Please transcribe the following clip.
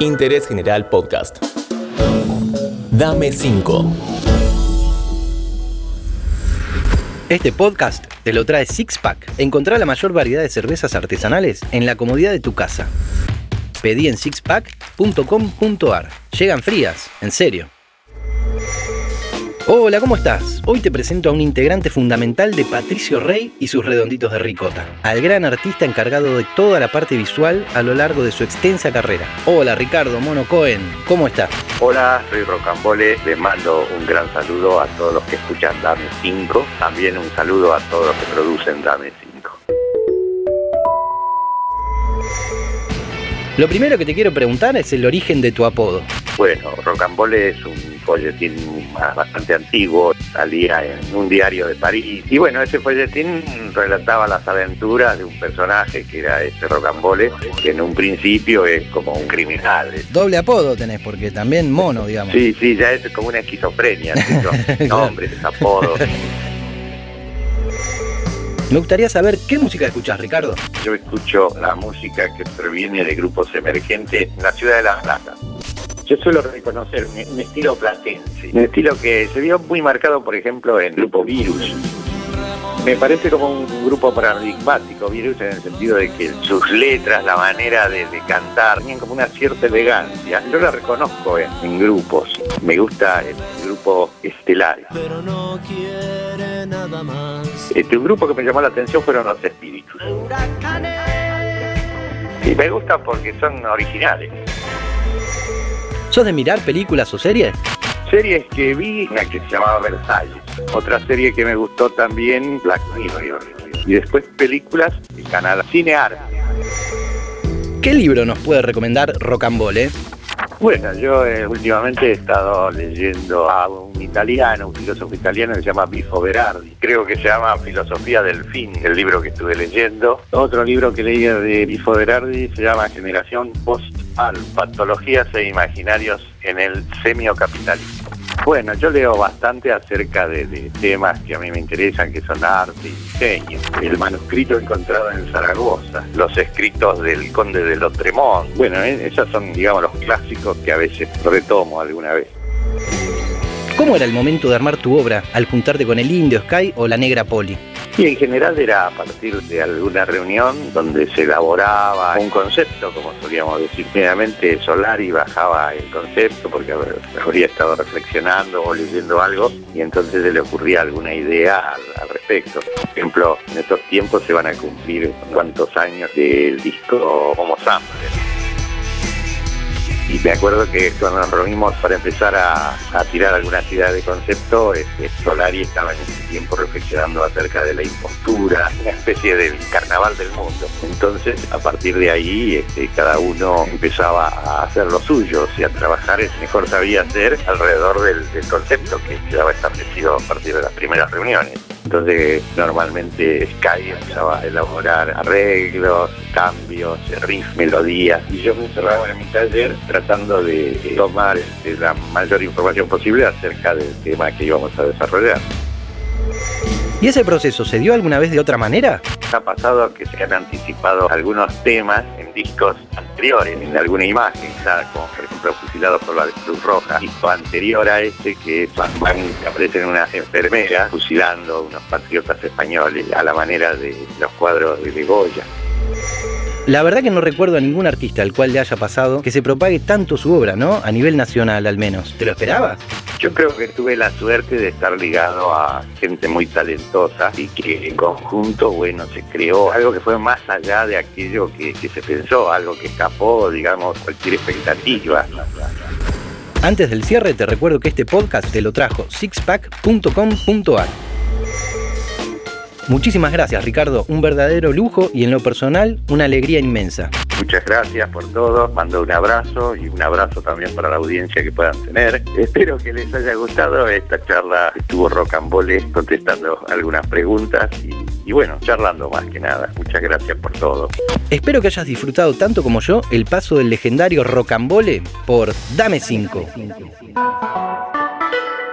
Interés General Podcast. Dame 5. Este podcast te lo trae Sixpack. Encontrá la mayor variedad de cervezas artesanales en la comodidad de tu casa. Pedí en sixpack.com.ar. Llegan frías, en serio. Hola, ¿cómo estás? Hoy te presento a un integrante fundamental de Patricio Rey y sus redonditos de ricota, al gran artista encargado de toda la parte visual a lo largo de su extensa carrera. Hola, Ricardo Mono Cohen, ¿cómo estás? Hola, soy Rocambole, les mando un gran saludo a todos los que escuchan Dame 5, también un saludo a todos los que producen Dame 5. Lo primero que te quiero preguntar es el origen de tu apodo. Bueno, Rocambole es un folletín bastante antiguo, salía en un diario de París. Y bueno, ese folletín relataba las aventuras de un personaje que era ese Rocambole, que en un principio es como un criminal. Doble apodo tenés, porque también mono, digamos. Sí, sí, ya es como una esquizofrenia, nombres, apodos. Me gustaría saber qué música escuchas, Ricardo. Yo escucho la música que proviene de grupos emergentes en la ciudad de La Plata. Yo suelo reconocer un, estilo platense, un estilo que se vio muy marcado, por ejemplo, en el grupo Virus. Me parece como un grupo paradigmático, Virus, en el sentido de que sus letras, la manera de, cantar, tienen como una cierta elegancia. Yo la reconozco en, grupos. Me gusta el grupo Estelar. Pero no quiere nada más. Este, un grupo que me llamó la atención fueron los Espíritus. Y me gusta porque son originales. ¿Sos de mirar películas o series? Series que vi, una que se llamaba Versalles. Otra serie que me gustó también, Black Mirror. Y después películas, el canal Cine Arte. ¿Qué libro nos puede recomendar Rocambole? Bueno, yo eh, últimamente he estado leyendo a un italiano, un filósofo italiano que se llama Bifo Berardi. Creo que se llama Filosofía del Fin, el libro que estuve leyendo. Otro libro que leí de Bifo Berardi se llama Generación Post al patologías e imaginarios en el semiocapitalismo. Bueno, yo leo bastante acerca de, temas que a mí me interesan, que son arte y diseño. El manuscrito encontrado en Zaragoza, los escritos del conde de Lotremont. Bueno, eh, esos son, digamos, los clásicos que a veces retomo alguna vez. ¿Cómo era el momento de armar tu obra al juntarte con el Indio Sky o la Negra Poli? Y en general era a partir de alguna reunión donde se elaboraba un concepto, como solíamos decir. Solar Solari bajaba el concepto porque habría estado reflexionando o leyendo algo y entonces se le ocurría alguna idea al, respecto. Por ejemplo, en estos tiempos se van a cumplir cuántos años del disco Homo Sampler y me acuerdo que cuando nos reunimos para empezar a, tirar alguna ciudad de concepto, este, Solari estaba en ese tiempo reflexionando acerca de la impostura, una especie del carnaval del mundo. Entonces, a partir de ahí, este, cada uno empezaba a hacer lo suyo, y a trabajar es mejor sabía hacer alrededor del, del concepto que quedaba establecido a partir de las primeras reuniones. Entonces, normalmente Sky empezaba a elaborar arreglos, cambios, riff, melodías, y yo me encerraba en mi taller tratando de tomar este, la mayor información posible acerca del tema que íbamos a desarrollar. ¿Y ese proceso se dio alguna vez de otra manera? Ha pasado que se han anticipado algunos temas en discos anteriores, en alguna imagen, como por ejemplo fusilados por la Cruz Roja, disco anterior a este que es que aparecen unas enfermeras fusilando unos patriotas españoles a la manera de los cuadros de Goya. La verdad que no recuerdo a ningún artista al cual le haya pasado que se propague tanto su obra, ¿no? A nivel nacional al menos. ¿Te lo esperabas? Yo creo que tuve la suerte de estar ligado a gente muy talentosa y que en conjunto, bueno, se creó algo que fue más allá de aquello que, que se pensó, algo que escapó, digamos, cualquier expectativa. Antes del cierre te recuerdo que este podcast te lo trajo sixpack.com.ar. Muchísimas gracias Ricardo, un verdadero lujo y en lo personal una alegría inmensa. Muchas gracias por todo, mando un abrazo y un abrazo también para la audiencia que puedan tener. Espero que les haya gustado esta charla, estuvo Rocambole contestando algunas preguntas y, y bueno, charlando más que nada. Muchas gracias por todo. Espero que hayas disfrutado tanto como yo el paso del legendario Rocambole por Dame 5.